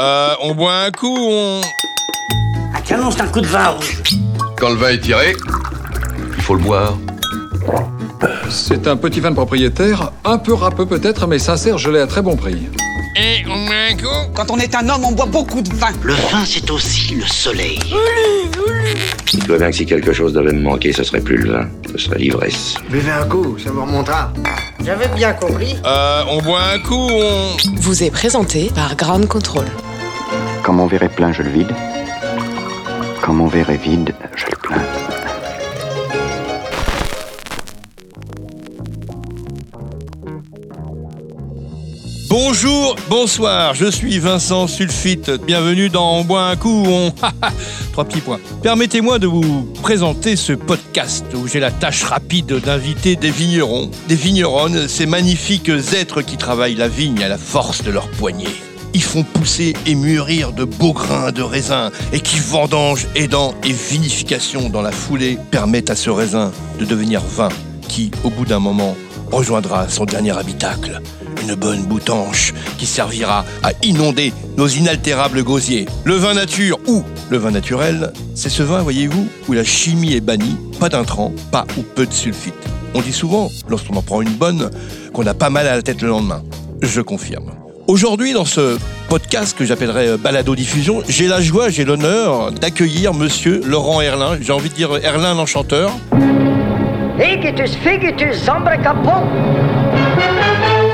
Euh, on boit un coup, on... Un canon, c'est un coup de vin rouge. Quand le vin est tiré, il faut le boire. C'est un petit vin de propriétaire, un peu râpeux peut-être, mais sincère, je l'ai à très bon prix. Et on boit un coup Quand on est un homme, on boit beaucoup de vin. Le vin, c'est aussi le soleil. Il doit bien que si quelque chose devait me manquer, ce serait plus le vin, ce serait l'ivresse. Buvez un coup, ça vous remontera. J'avais bien compris. Euh, on boit un coup, on... vous est présenté par Ground Control. Quand mon verre est plein, je le vide. Quand mon verre est vide, je le plains. Bonjour, bonsoir, je suis Vincent Sulfite. Bienvenue dans On boit un coup, on... Trois petits points. Permettez-moi de vous présenter ce podcast où j'ai la tâche rapide d'inviter des vignerons, des vigneronnes, ces magnifiques êtres qui travaillent la vigne à la force de leurs poignets. Font pousser et mûrir de beaux grains de raisin et qui vendangent, aidant et vinification dans la foulée permettent à ce raisin de devenir vin qui, au bout d'un moment, rejoindra son dernier habitacle, une bonne boutanche qui servira à inonder nos inaltérables gosiers. Le vin nature ou le vin naturel, c'est ce vin, voyez-vous, où la chimie est bannie, pas d'intrants, pas ou peu de sulfite. On dit souvent, lorsqu'on en prend une bonne, qu'on a pas mal à la tête le lendemain. Je confirme. Aujourd'hui, dans ce podcast que j'appellerais euh, Balado Diffusion, j'ai la joie, j'ai l'honneur d'accueillir monsieur Laurent Erlin. J'ai envie de dire Erlin l'enchanteur.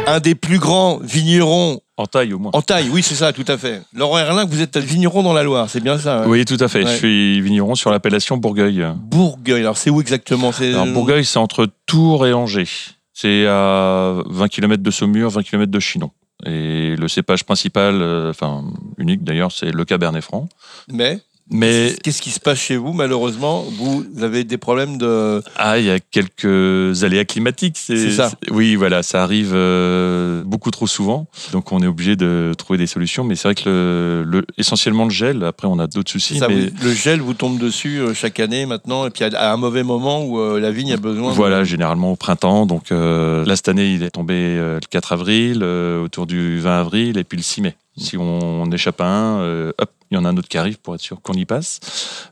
Un des plus grands vignerons En taille au moins. en taille. Oui, c'est ça, tout à fait. Laurent Erlin, vous êtes vigneron dans la Loire, c'est bien ça hein? Oui, tout à fait. Ouais. Je suis vigneron sur l'appellation Bourgueil. Bourgueil, alors c'est où exactement? C'est Alors, Bourgueil, c'est entre Tours et Angers. C'est à 20 km de Saumur, 20 km de Chinon. Et le cépage principal, euh, enfin unique d'ailleurs, c'est le Cabernet Franc. Mais Mais qu'est-ce qui se passe chez vous Malheureusement, vous avez des problèmes de. ah, il y a quelques aléas climatiques. C'est ça. Oui, voilà, ça arrive euh, beaucoup trop souvent. Donc on est obligé de trouver des solutions. Mais c'est vrai que le, le- essentiellement le gel. Après, on a d'autres soucis. ça, mais vous- le gel vous tombe dessus euh, chaque année maintenant, et puis à, un mauvais moment où euh, la vigne a besoin. de- Voilà, généralement au printemps. Donc euh, là, cette année, il est tombé le 4 avril, autour du 20 avril, et puis le 6 mai. Si on, on échappe à un, hop, il y en a un autre qui arrive pour être sûr qu'on y passe.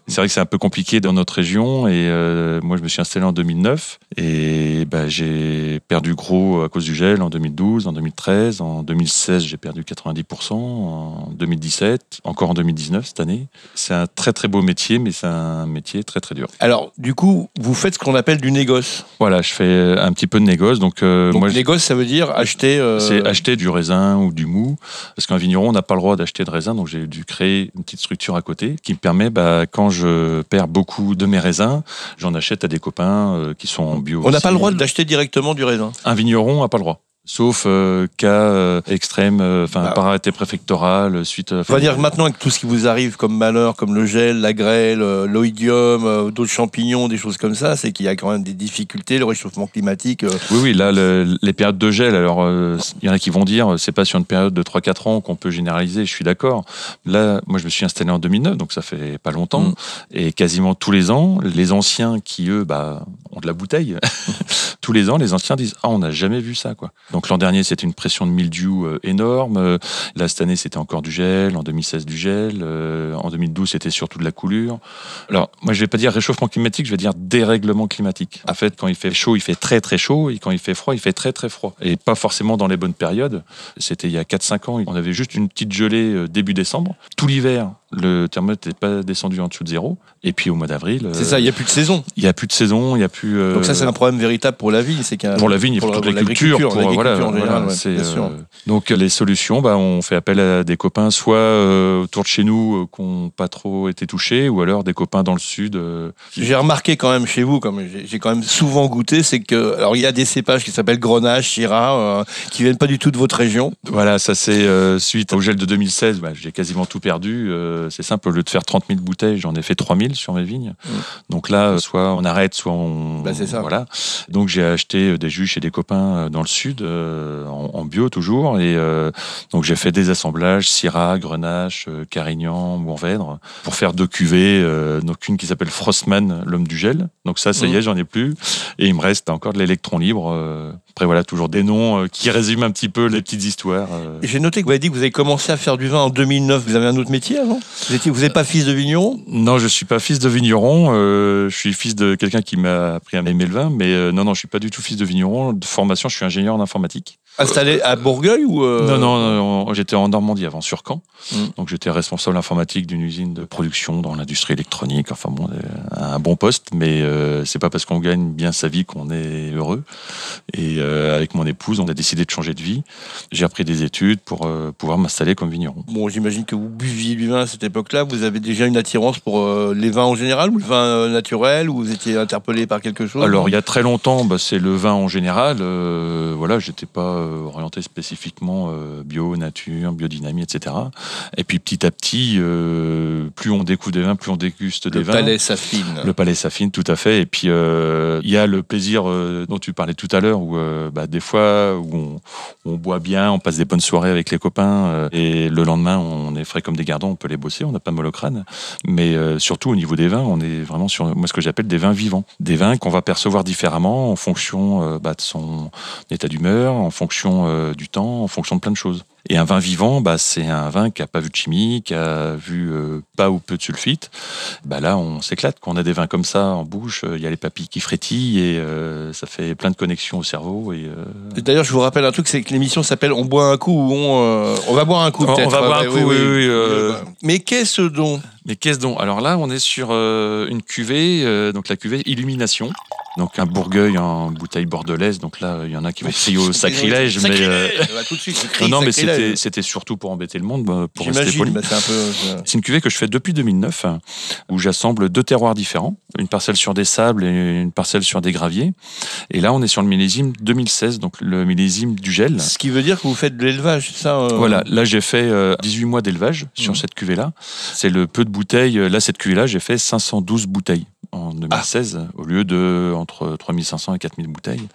C'est vrai que c'est un peu compliqué dans notre région. Et euh, moi, je me suis installé en 2009. Et bah, j'ai perdu gros à cause du gel en 2012, en 2013. En 2016, j'ai perdu 90%. En 2017, encore en 2019 cette année. C'est un très très beau métier, mais c'est un métier très très dur. Alors, du coup, vous faites ce qu'on appelle du négoce. Voilà, je fais un petit peu de négoce. Donc, euh, Donc, moi, je- négoce, ça veut dire acheter. euh, c'est acheter du raisin ou du mou. Parce qu'un vigneron, on n'a pas le droit d'acheter de raisin. Donc, j'ai dû créer une petite structure à côté qui me permet, bah, quand je perds beaucoup de mes raisins, j'en achète à des copains euh, qui sont en bio. On n'a pas le droit d'acheter directement du raisin. Un vigneron n'a pas le droit. Sauf euh, cas euh, extrême, euh, enfin Bah. par arrêté préfectoral, suite. On va dire que maintenant, avec tout ce qui vous arrive comme malheur, comme le gel, la grêle, l'oïdium, d'autres champignons, des choses comme ça, c'est qu'il y a quand même des difficultés, le réchauffement climatique. Oui, oui, là, le- les périodes de gel, alors, il y en a qui vont dire, c'est pas sur une période de 3-4 ans qu'on peut généraliser, je suis d'accord. Là, moi, je me suis installé en 2009, donc ça fait pas longtemps. Mm. Et quasiment tous les ans, les anciens qui, eux, bah, ont de la bouteille, tous les ans, les anciens disent, ah, on n'a jamais vu ça, quoi. Donc l'an dernier, c'était une pression de mildiou euh, énorme. Euh, Là, cette année, c'était encore du gel. En 2016, du gel. Euh, en 2012, c'était surtout de la coulure. Alors, moi, je vais pas dire réchauffement climatique, je vais dire dérèglement climatique. En fait, quand il fait chaud, il fait très très chaud, et quand il fait froid, il fait très très froid. Et pas forcément dans les bonnes périodes. C'était il y a 4-5 ans, on avait juste une petite gelée début décembre. Tout l'hiver, le thermomètre n'est pas descendu en dessous de zéro. Et puis au mois d'avril, C'est euh, ça, il n'y a plus de saison. il y a plus de saison, il y a plus. euh, Donc ça, c'est un problème véritable pour la vigne. c'est pour la vigne et pour, toute l'agriculture. pour- voilà, en général, voilà, ouais, c'est, bien sûr. euh, donc les solutions, bah, on fait appel à des copains, soit euh, autour de chez nous euh, qui n'ont pas trop été touchés, ou alors des copains dans le sud. euh, qui- J'ai remarqué quand même chez vous, comme j'ai quand même souvent goûté, c'est que alors il y a des cépages qui s'appellent Grenache, Syrah, euh, qui viennent pas du tout de votre région. Voilà, ça c'est euh, suite au gel de 2016, bah, j'ai quasiment tout perdu. C'est simple, au lieu de faire 30 000 bouteilles, j'en ai fait 3 000 sur mes vignes. Donc là, euh, soit on arrête, soit on. Bah, c'est ça. Voilà. Donc j'ai acheté euh, des jus chez des copains euh, dans le sud, euh, en, en bio toujours. Et euh, donc j'ai fait des assemblages, Syrah, Grenache, Carignan, Mourvèdre, pour faire deux cuvées. euh, donc une qui s'appelle Frostman, l'homme du gel. Donc ça, ça y est, j'en ai plus. Et il me reste encore de l'électron libre. Après, voilà, toujours des noms euh, qui résument un petit peu les petites histoires. euh. J'ai noté que vous avez dit que vous avez commencé à faire du vin en 2009. Vous avez un autre métier avant Vous n'êtes vous êtes pas fils de vigneron? Non, je suis pas fils de vigneron. euh, je suis fils de quelqu'un qui m'a appris à aimer le vin. Mais non, non, je suis pas du tout fils de vigneron. De formation, je suis ingénieur en informatique. Installé à Bourgueil ou euh, Non, non, non, j'étais en Normandie avant, sur Caen. Mm. Donc j'étais responsable informatique d'une usine de production dans l'industrie électronique. Enfin bon, euh, un bon poste, mais euh, c'est pas parce qu'on gagne bien sa vie qu'on est heureux. Et euh, avec mon épouse, on a décidé de changer de vie. J'ai repris des études pour pouvoir m'installer comme vigneron. Bon, j'imagine que vous buviez du vin à cette époque-là. Vous avez déjà une attirance pour les vins en général ou le vin naturel ou vous étiez interpellé par quelque chose? Alors il y a très longtemps, bah, c'est le vin en général. Voilà, j'étais pas euh, orienté spécifiquement euh, bio, nature, biodynamie, etc. Et puis petit à petit, euh, plus on découvre des vins, plus on déguste des le vins. palais s'affine. Le palais s'affine, tout à fait. Et puis, euh, il y a le plaisir dont tu parlais tout à l'heure, où bah, des fois, où on, on boit bien, on passe des bonnes soirées avec les copains, et le lendemain, on est frais comme des gardons, on peut les bosser, on n'a pas mal au crâne. Mais surtout, au niveau des vins, on est vraiment sur moi, ce que j'appelle des vins vivants. Des vins qu'on va percevoir différemment en fonction bah, de son état d'humeur, en fonction euh, du temps, en fonction de plein de choses. Et un vin vivant, bah, c'est un vin qui a pas vu de chimie, qui a vu euh, pas ou peu de sulfite. Bah là, on s'éclate. Quand on a des vins comme ça en bouche, euh, il y a les papilles qui frétillent et euh, ça fait plein de connexions au cerveau. Et, euh, D'ailleurs, je vous rappelle un truc, c'est que l'émission s'appelle On boit un coup ou on, euh, on va boire un coup On- va boire un coup, oui, oui, euh, Mais qu'est-ce donc Mais qu'est-ce donc Alors là, on est sur euh, une cuvée, euh, donc la cuvée Illumination. Donc un Bourgueil en bouteille bordelaise. Donc là, il y en a qui vont crier au sacrilège. mais, euh, Bah, tout de suite, non, non, mais c'était c'était surtout pour embêter le monde, bah, pour rester poli. bah, c'est un peu. euh, C'est une cuvée que je fais depuis 2009, hein, où j'assemble deux terroirs différents, une parcelle sur des sables et une parcelle sur des graviers. Et là, on est sur le millésime 2016, donc le millésime du gel. Ce qui veut dire que vous faites de l'élevage, c'est ça euh, Voilà, là j'ai fait euh, 18 mois d'élevage sur Mhm. cette cuvée-là. C'est le peu de bouteilles. Là, cette cuvée-là, j'ai fait 512 bouteilles en 2016, Ah. au lieu de entre 3500 et 4000 bouteilles.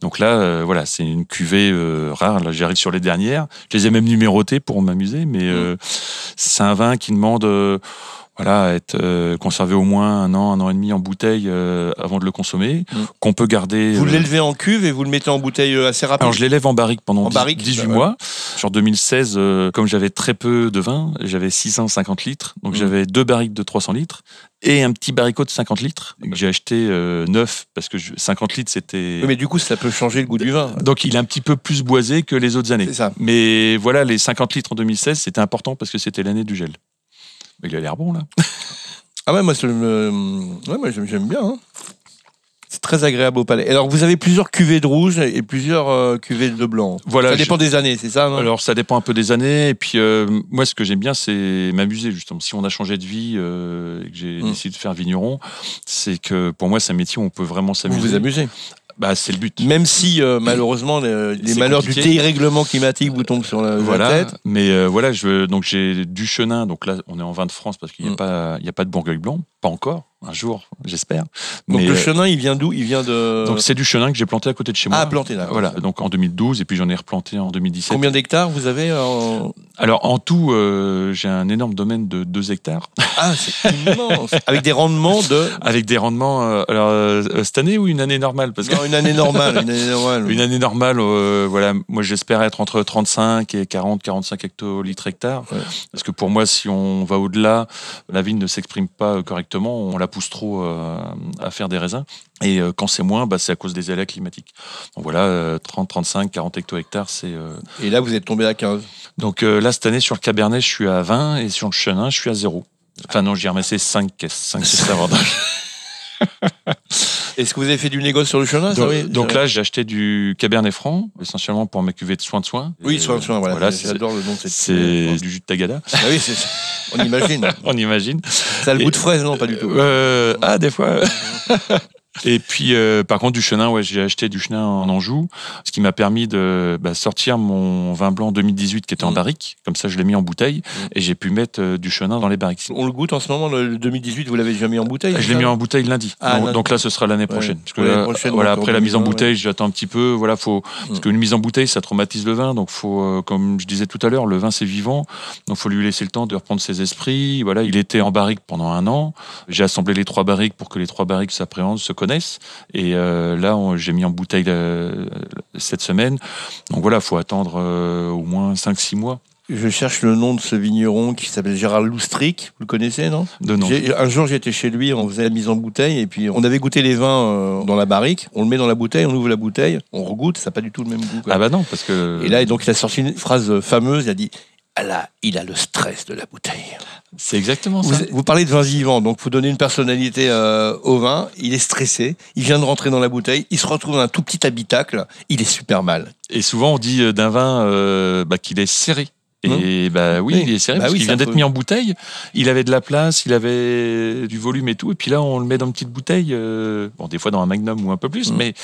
Donc là, euh, voilà, c'est une cuvée euh, rare. Là, j'arrive sur les dernières. Je les ai même numérotées pour m'amuser, mais Mhm. euh, c'est un vin qui demande. voilà, à être euh, conservé au moins un an, un an et demi en bouteille euh, avant de le consommer, Mhm. qu'on peut garder. Vous l'élevez en cuve et vous le mettez en bouteille assez rapide alors je l'élève en barrique pendant En 10 barrique, 18 bah ouais. mois. Sur 2016, euh, comme j'avais très peu de vin, j'avais 650 litres. Donc Mhm. j'avais deux barriques de 300 litres et un petit baricot de 50 litres que j'ai acheté euh, neuf parce que je- 50 litres c'était... Oui, mais du coup, ça peut changer le goût du vin. Donc il est un petit peu plus boisé que les autres années. C'est ça. Mais voilà, les 50 litres en 2016, c'était important parce que c'était l'année du gel. Mais il a l'air bon là. Ah ouais, moi, ouais, j'aime bien. hein. Très agréable au palais. Alors, vous avez plusieurs cuvées de rouge et plusieurs euh, cuvées de blanc. Voilà, ça je- dépend des années, c'est ça non? Alors ça dépend un peu des années. Et puis euh, moi, ce que j'aime bien, c'est m'amuser justement. Si on a changé de vie euh, et que j'ai Mm. décidé de faire vigneron, c'est que pour moi, c'est un métier où on peut vraiment Vous s'amuser. vous amusez? Bah, c'est le but. Même si, euh, malheureusement, les, malheurs compliqué. du dérèglement climatique vous tombent sur la, tête. mais euh, voilà, je donc j'ai du chenin. Donc là, on est en vin de France parce qu'il n'y a Mm. pas, il y a pas de Bourgogne blanc, pas encore. Un jour, j'espère. Donc, Mais, le euh, chenin, il vient d'où? Il vient de. donc c'est du chenin que j'ai planté à côté de chez moi. ah, planté là. Voilà, donc en 2012 et puis j'en ai replanté en 2017. Combien d'hectares vous avez en- Alors en tout, euh, j'ai un énorme domaine de 2 hectares Ah, c'est immense Avec des rendements de. avec des rendements. euh, alors euh, cette année ou une année normale? Parce que Non, une année normale. Une année normale. Une année normale, euh, voilà, moi j'espère être entre 35 et 40, 45 hectolitres hectares. Ouais. Parce que pour moi, si on va au-delà, la vigne ne s'exprime pas euh, correctement, on la pousse trop euh, à faire des raisins. Et euh, quand c'est moins, bah, c'est à cause des aléas climatiques. Donc voilà, euh, 30, 35, 40 hecto-hectares, c'est. euh, Et là, vous êtes tombé à 15. Donc là, cette année, sur le Cabernet, je suis à 20 et sur le Chenin, je suis à 0. Enfin non, j'ai ramassé 5 caisses, 5 caisses d'avantage. Est-ce que vous avez fait du négoce sur le chenin ça, Donc, oui donc là, j'ai acheté du Cabernet Franc, essentiellement pour mes cuvées de soins de soins. Oui, Et, soin de soin, voilà. J'adore le nom de cette. C'est du jus de Tagada, Ah oui, on imagine. on imagine. Ça a le goût de fraise, non Pas du tout. Euh, ah, des fois. Et puis, euh, par contre, du chenin, ouais, j'ai acheté du chenin en Anjou, ce qui m'a permis de bah, sortir mon vin blanc 2018 qui était en Mm. barrique. Comme ça, je l'ai mis en bouteille et j'ai pu mettre euh, du chenin dans les barriques. On le goûte en ce moment, le 2018, vous l'avez déjà mis en bouteille Je l'ai mis en bouteille lundi. Ah, donc, lundi. donc là, ce sera l'année prochaine. Parce que L'année là, prochaine, voilà, donc en après la mise en 2020, bouteille, j'attends un petit peu. Voilà, faut parce Mm. qu'une mise en bouteille, ça traumatise le vin. Donc, faut, euh, comme je disais tout à l'heure, le vin c'est vivant. Donc, faut lui laisser le temps de reprendre ses esprits. Voilà, il était en barrique pendant un an. J'ai assemblé les trois barriques pour que les trois barriques s'appréhendent, se connaissent. Et euh, là, j'ai mis en bouteille euh, cette semaine. Donc voilà, faut attendre euh, au moins 5-6 mois Je cherche le nom de ce vigneron qui s'appelle Gérard Loustric. Vous le connaissez, non? De Un jour, j'étais chez lui, on faisait la mise en bouteille, et puis on avait goûté les vins dans la barrique. On le met dans la bouteille, on ouvre la bouteille, on regoute, ça n'a pas du tout le même goût. quoi. Ah bah non, parce que... Et là, donc, il a sorti une phrase fameuse, il a dit là, il a le stress de la bouteille. C'est exactement Vous, ça. vous parlez de vin vivant, donc vous donnez une personnalité euh, au vin, il est stressé, il vient de rentrer dans la bouteille, il se retrouve dans un tout petit habitacle, il est super mal. Et souvent, on dit euh, d'un vin euh, bah, qu'il est serré. Et bah oui, Oui. il est serré Bah parce oui, qu'il vient d'être mis en bouteille. Il avait de la place, il avait du volume et tout. Et puis là, on le met dans une petite bouteille. euh, bon, des fois dans un magnum ou un peu plus, Mm. mais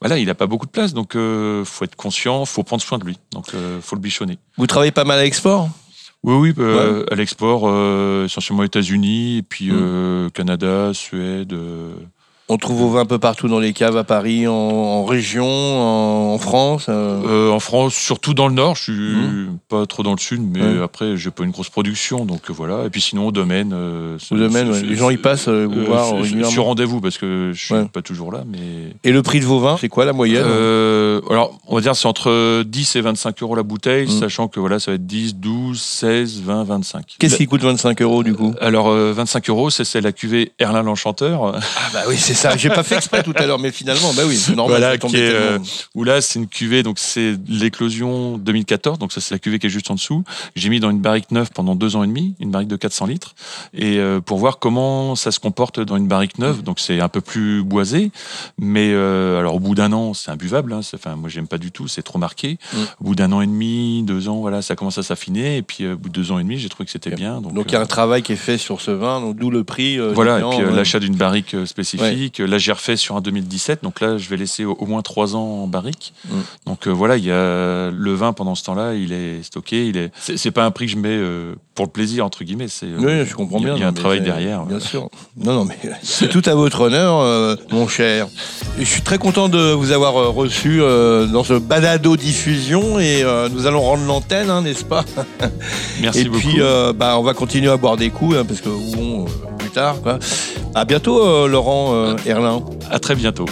voilà, il a pas beaucoup de place. Donc, euh, faut être conscient, faut prendre soin de lui. Donc, euh, faut le bichonner. Vous travaillez pas mal à l'export? Oui, oui, euh, à l'export, essentiellement États-Unis, et puis Mm. Canada, Suède. On trouve vos vins un peu partout dans les caves à Paris, en, en région, en, en France. euh. Euh, en France, surtout dans le nord, je suis Mhm. pas trop dans le sud, mais Ouais. après, j'ai pas une grosse production, donc voilà. Et puis sinon, au domaine. euh, Au domaine, ouais. les gens y passent euh, vous voir régulièrement. sur rendez-vous parce que je suis Ouais. pas toujours là, mais. Et le prix de vos vins, c'est quoi la moyenne? Euh, alors, on va dire c'est entre 10 et 25 euros la bouteille, Mhm. sachant que voilà, ça va être 10, 12, 16, 20, 25. Qu'est-ce qui coûte 25 euros du coup? Alors, euh, 25 euros, c'est c'est la cuvée Erlin l'Enchanteur, Ah bah oui, c'est ça. J'ai pas fait exprès tout à l'heure, mais finalement, bah oui, c'est normal. Voilà, qui est, où là, c'est une cuvée, donc c'est l'éclosion 2014, donc ça, c'est la cuvée qui est juste en dessous. J'ai mis dans une barrique neuve pendant deux ans et demi, une barrique de 400 litres, et euh, pour voir comment ça se comporte dans une barrique neuve. Donc c'est un peu plus boisé, mais euh, alors au bout d'un an, c'est imbuvable. Hein, enfin, moi, j'aime pas du tout, c'est trop marqué. Mm. Au bout d'un an et demi, deux ans, voilà, ça commence à s'affiner, et puis euh, au bout de deux ans et demi, j'ai trouvé que c'était bien. Donc, il y a euh, un travail qui est fait sur ce vin, donc d'où le prix. euh, voilà, et puis euh, ouais. l'achat d'une barrique euh, Là, j'ai refait sur un 2017, donc là, je vais laisser au, au moins trois ans en barrique. Mm. Donc euh, voilà, il y a le vin pendant ce temps-là, il est stocké. Il est. C'est pas un prix que je mets euh, pour le plaisir entre guillemets. C'est. Oui, je comprends bien. Il y a non, un travail derrière. Bien sûr. Non, non, mais c'est tout à votre honneur, euh, mon cher. Et je suis très content de vous avoir reçu dans ce balado diffusion et nous allons rendre l'antenne, hein, n'est-ce pas? Merci Et beaucoup. puis, euh, bah, on va continuer à boire des coups hein, parce que bon, plus tard. Quoi. À bientôt, euh, Laurent euh, Erlin. À très bientôt.